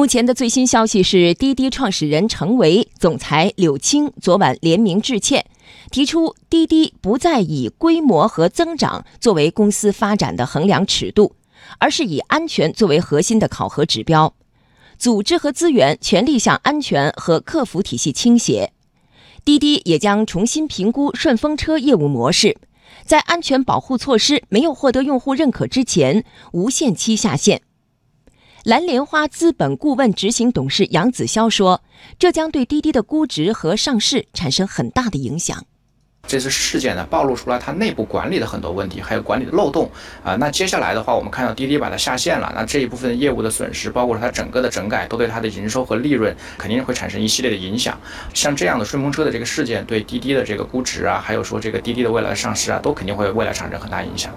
目前的最新消息是，滴滴创始人程维、总裁柳青昨晚联名致歉，提出滴滴不再以规模和增长作为公司发展的衡量尺度，而是以安全作为核心的考核指标，组织和资源全力向安全和客服体系倾斜。滴滴也将重新评估顺风车业务模式，在安全保护措施没有获得用户认可之前，无限期下线。蓝莲花资本顾问执行董事杨子潇说：“这将对滴滴的估值和上市产生很大的影响。这次事件呢，暴露出来它内部管理的很多问题，还有管理的漏洞啊。那接下来的话，我们看到滴滴把它下线了，那这一部分业务的损失，包括它整个的整改，都对它的营收和利润肯定会产生一系列的影响。像这样的顺风车的这个事件，对滴滴的这个估值啊，还有说这个滴滴的未来上市啊，都肯定会未来产生很大影响。”